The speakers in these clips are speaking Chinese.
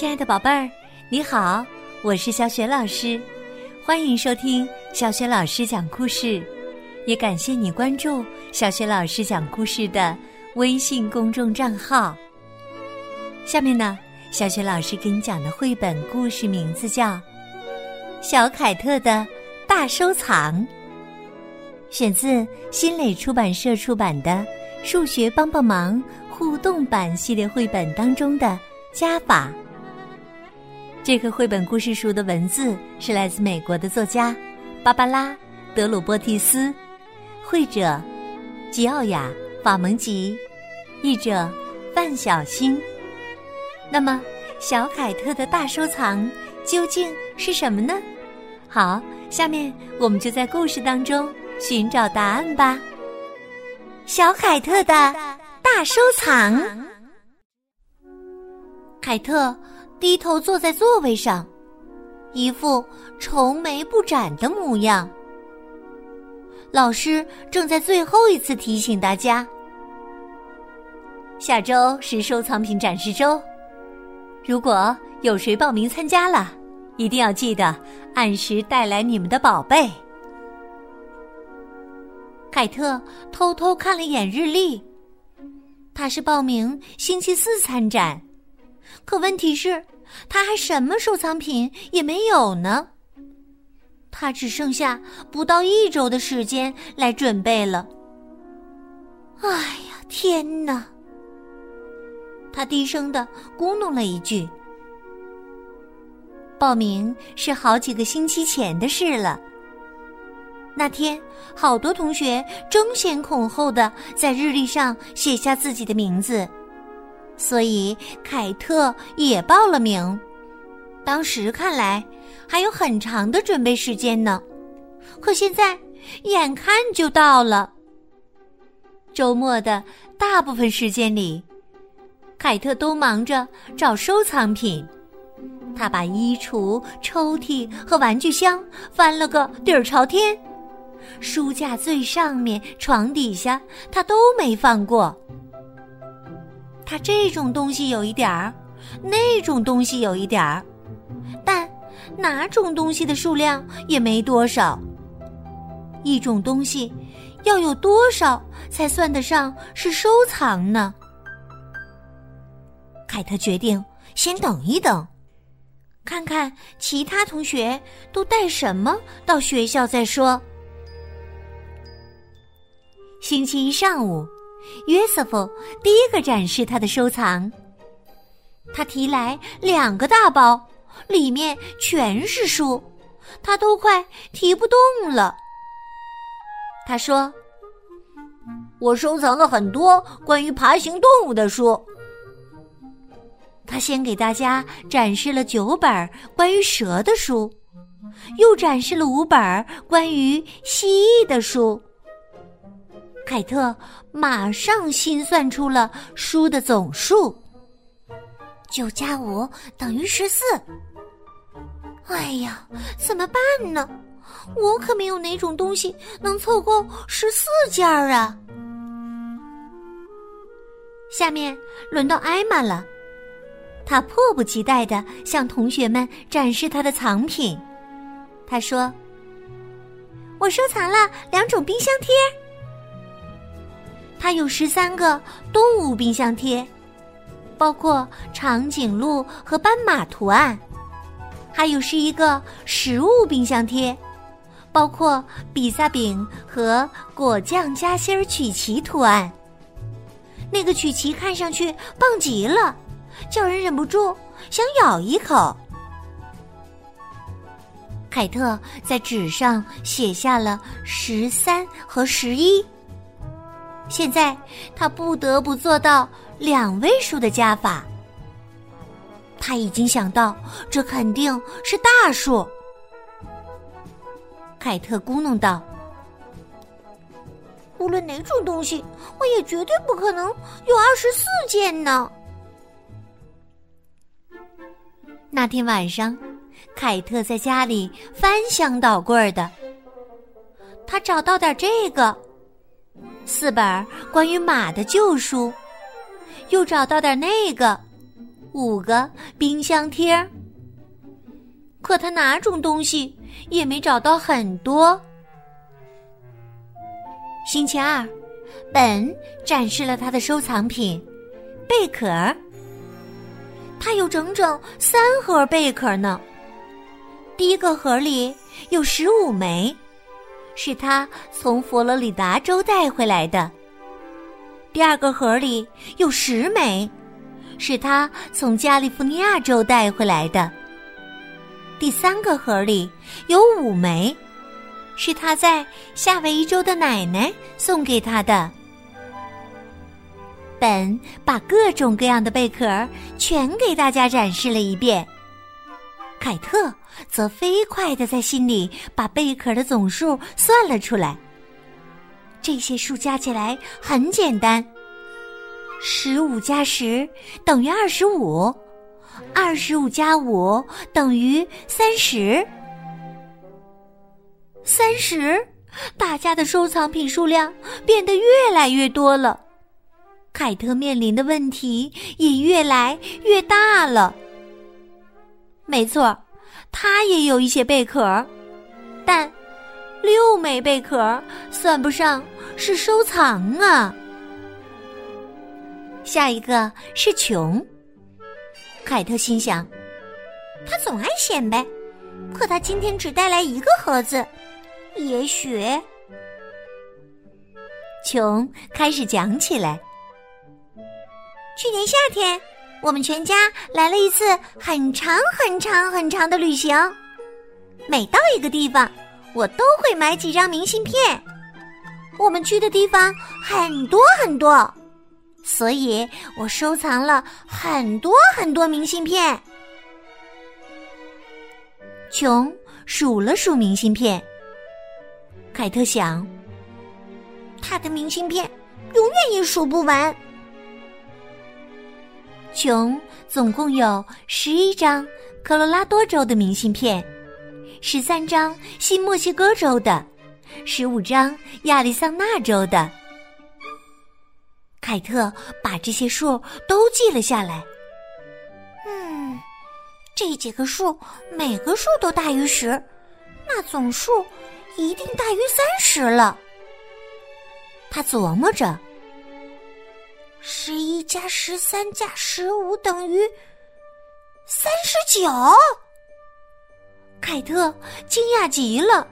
亲爱的宝贝儿，你好，我是小雪老师，欢迎收听小雪老师讲故事，也感谢你关注小雪老师讲故事的微信公众账号。下面呢，小雪老师给你讲的绘本故事名字叫《小凯特的大收藏》，选自新蕾出版社出版的《数学帮帮忙》互动版系列绘本当中的加法。这个绘本故事书的文字是来自美国的作家芭芭拉·德鲁波蒂斯，绘者吉奥雅·法蒙吉，译者范小星。那么，小凯特的大收藏究竟是什么呢？好，下面我们就在故事当中寻找答案吧。小凯特的大收藏，凯特。低头坐在座位上，一副愁眉不展的模样。老师正在最后一次提醒大家：下周是收藏品展示周，如果有谁报名参加了，一定要记得按时带来你们的宝贝。凯特偷偷看了眼日历，他是报名星期四参展。可问题是，他还什么收藏品也没有呢。他只剩下不到一周的时间来准备了。哎呀，天哪！他低声的咕哝了一句：“报名是好几个星期前的事了。”那天，好多同学争先恐后的在日历上写下自己的名字。所以凯特也报了名。当时看来还有很长的准备时间呢，可现在眼看就到了。周末的大部分时间里，凯特都忙着找收藏品。他把衣橱、抽屉和玩具箱翻了个底儿朝天，书架最上面、床底下，他都没放过。他这种东西有一点儿，那种东西有一点儿，但哪种东西的数量也没多少。一种东西要有多少才算得上是收藏呢？凯特决定先等一等，看看其他同学都带什么到学校再说。星期一上午。约瑟夫第一个展示他的收藏。他提来两个大包，里面全是书，他都快提不动了。他说：“我收藏了很多关于爬行动物的书。”他先给大家展示了九本关于蛇的书，又展示了五本关于蜥蜴的书。凯特马上心算出了书的总数，九加五等于十四。哎呀，怎么办呢？我可没有哪种东西能凑够十四件儿啊！下面轮到艾玛了，她迫不及待的向同学们展示她的藏品。她说：“我收藏了两种冰箱贴。”它有十三个动物冰箱贴，包括长颈鹿和斑马图案；还有是一个食物冰箱贴，包括比萨饼和果酱夹心儿曲奇图案。那个曲奇看上去棒极了，叫人忍不住想咬一口。凯特在纸上写下了十三和十一。现在他不得不做到两位数的加法。他已经想到，这肯定是大数。凯特咕哝道：“无论哪种东西，我也绝对不可能有二十四件呢。”那天晚上，凯特在家里翻箱倒柜的，他找到点这个。四本关于马的旧书，又找到点那个，五个冰箱贴。可他哪种东西也没找到很多。星期二，本展示了他的收藏品——贝壳。他有整整三盒贝壳呢。第一个盒里有十五枚，是他从佛罗里达州带回来的。第二个盒里有十枚，是他从加利福尼亚州带回来的。第三个盒里有五枚，是他在夏威夷州的奶奶送给他的。本把各种各样的贝壳全给大家展示了一遍。凯特则飞快的在心里把贝壳的总数算了出来。这些数加起来很简单，十五加十等于二十五。二十五加五等于三十，三十，大家的收藏品数量变得越来越多了，凯特面临的问题也越来越大了。没错，他也有一些贝壳，但六枚贝壳算不上是收藏啊。下一个是穷。凯特心想：“他总爱显摆，可他今天只带来一个盒子。也许……”琼开始讲起来：“去年夏天，我们全家来了一次很长、很长、很长的旅行。每到一个地方，我都会买几张明信片。我们去的地方很多很多。”所以我收藏了很多很多明信片。琼数了数明信片，凯特想，他的明信片永远也数不完。琼总共有十一张科罗拉多州的明信片，十三张新墨西哥州的，十五张亚利桑那州的。凯特把这些数都记了下来。嗯，这几个数每个数都大于十，那总数一定大于三十了。他琢磨着：十一加十三加十五等于三十九。凯特惊讶极了，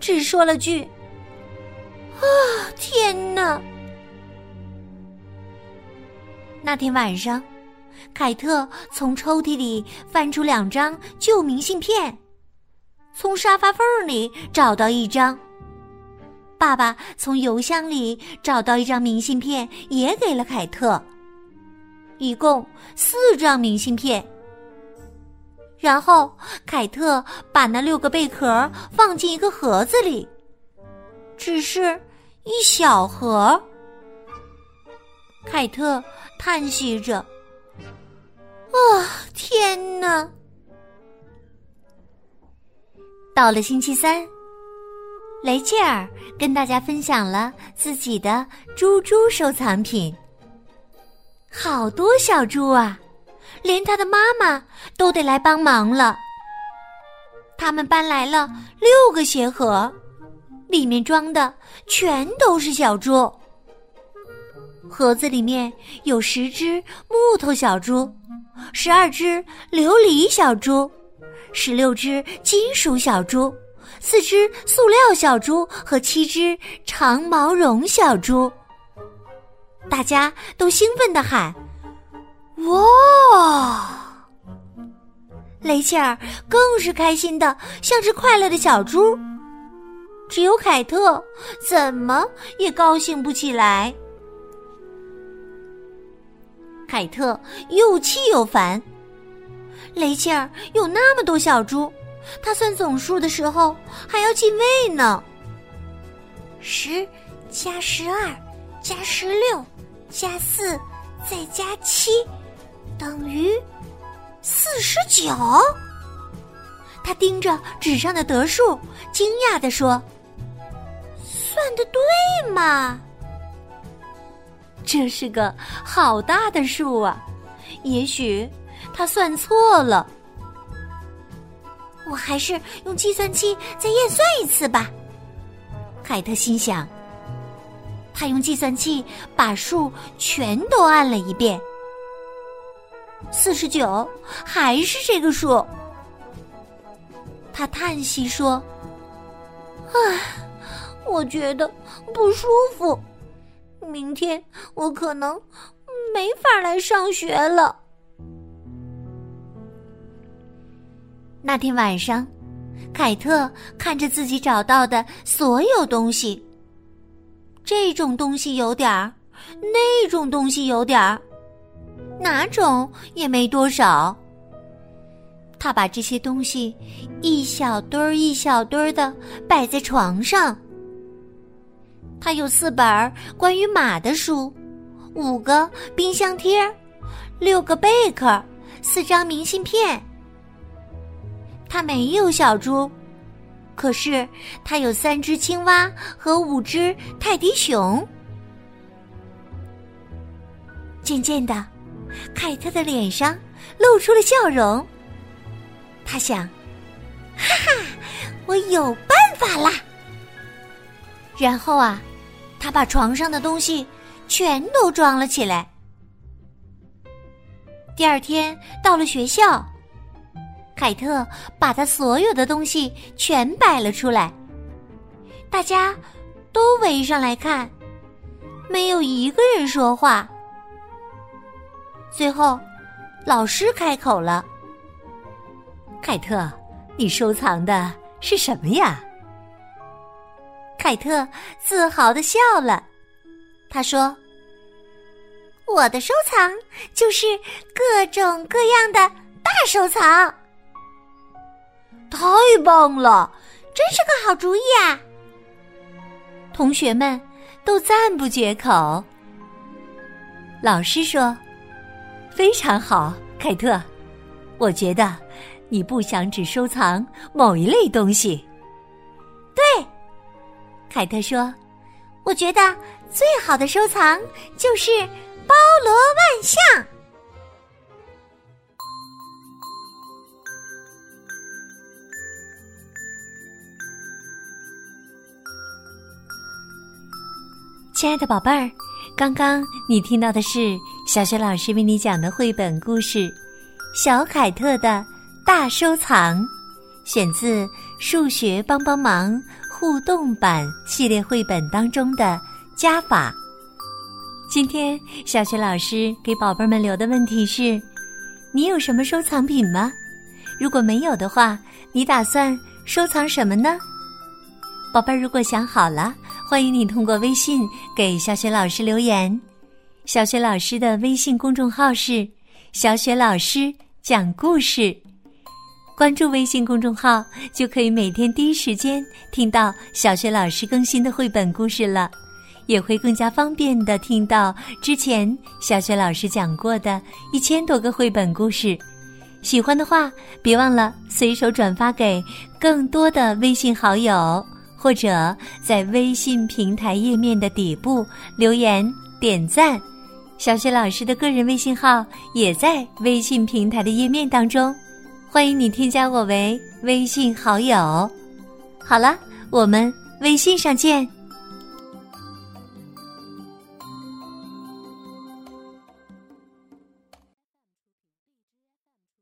只说了句：“啊，天哪！”那天晚上，凯特从抽屉里翻出两张旧明信片，从沙发缝里找到一张。爸爸从邮箱里找到一张明信片，也给了凯特。一共四张明信片。然后凯特把那六个贝壳放进一个盒子里，只是一小盒。凯特。叹息着，啊，天哪！到了星期三，雷切尔跟大家分享了自己的猪猪收藏品。好多小猪啊，连他的妈妈都得来帮忙了。他们搬来了六个鞋盒，里面装的全都是小猪。盒子里面有十只木头小猪，十二只琉璃小猪，十六只金属小猪，四只塑料小猪和七只长毛绒小猪。大家都兴奋的喊：“哇！”雷切尔更是开心的像只快乐的小猪，只有凯特怎么也高兴不起来。凯特又气又烦。雷切尔有那么多小猪，他算总数的时候还要进位呢。十加十二加十六加四再加七等于四十九。他盯着纸上的得数，惊讶地说：“算的对吗？”这是个好大的数啊！也许他算错了。我还是用计算器再验算一次吧。凯特心想。他用计算器把数全都按了一遍，四十九还是这个数。他叹息说：“唉，我觉得不舒服，明天我可能没法来上学了。”那天晚上，凯特看着自己找到的所有东西，这种东西有点儿，那种东西有点儿，哪种也没多少。他把这些东西一小堆儿一小堆儿的摆在床上。他有四本关于马的书，五个冰箱贴，六个贝壳，四张明信片。他没有小猪，可是他有三只青蛙和五只泰迪熊。渐渐的，凯特的脸上露出了笑容。他想：“哈哈，我有办法啦！”然后啊，他把床上的东西全都装了起来。第二天到了学校，凯特把他所有的东西全摆了出来，大家都围上来看，没有一个人说话。最后，老师开口了。凯特，你收藏的是什么呀？凯特自豪的笑了，他说：“我的收藏就是各种各样的大收藏。”太棒了，真是个好主意啊！同学们都赞不绝口。老师说：“非常好，凯特，我觉得。”你不想只收藏某一类东西？对，凯特说：“我觉得最好的收藏就是包罗万象。”亲爱的宝贝儿，刚刚你听到的是小雪老师为你讲的绘本故事《小凯特的》。大收藏，选自《数学帮帮忙》互动版系列绘本当中的加法。今天小雪老师给宝贝们留的问题是：你有什么收藏品吗？如果没有的话，你打算收藏什么呢？宝贝儿，如果想好了，欢迎你通过微信给小雪老师留言。小雪老师的微信公众号是“小雪老师讲故事”。关注微信公众号，就可以每天第一时间听到小雪老师更新的绘本故事了，也会更加方便的听到之前小雪老师讲过的一千多个绘本故事。喜欢的话，别忘了随手转发给更多的微信好友，或者在微信平台页面的底部留言点赞。小雪老师的个人微信号也在微信平台的页面当中。欢迎你添加我为微信好友。好了，我们微信上见。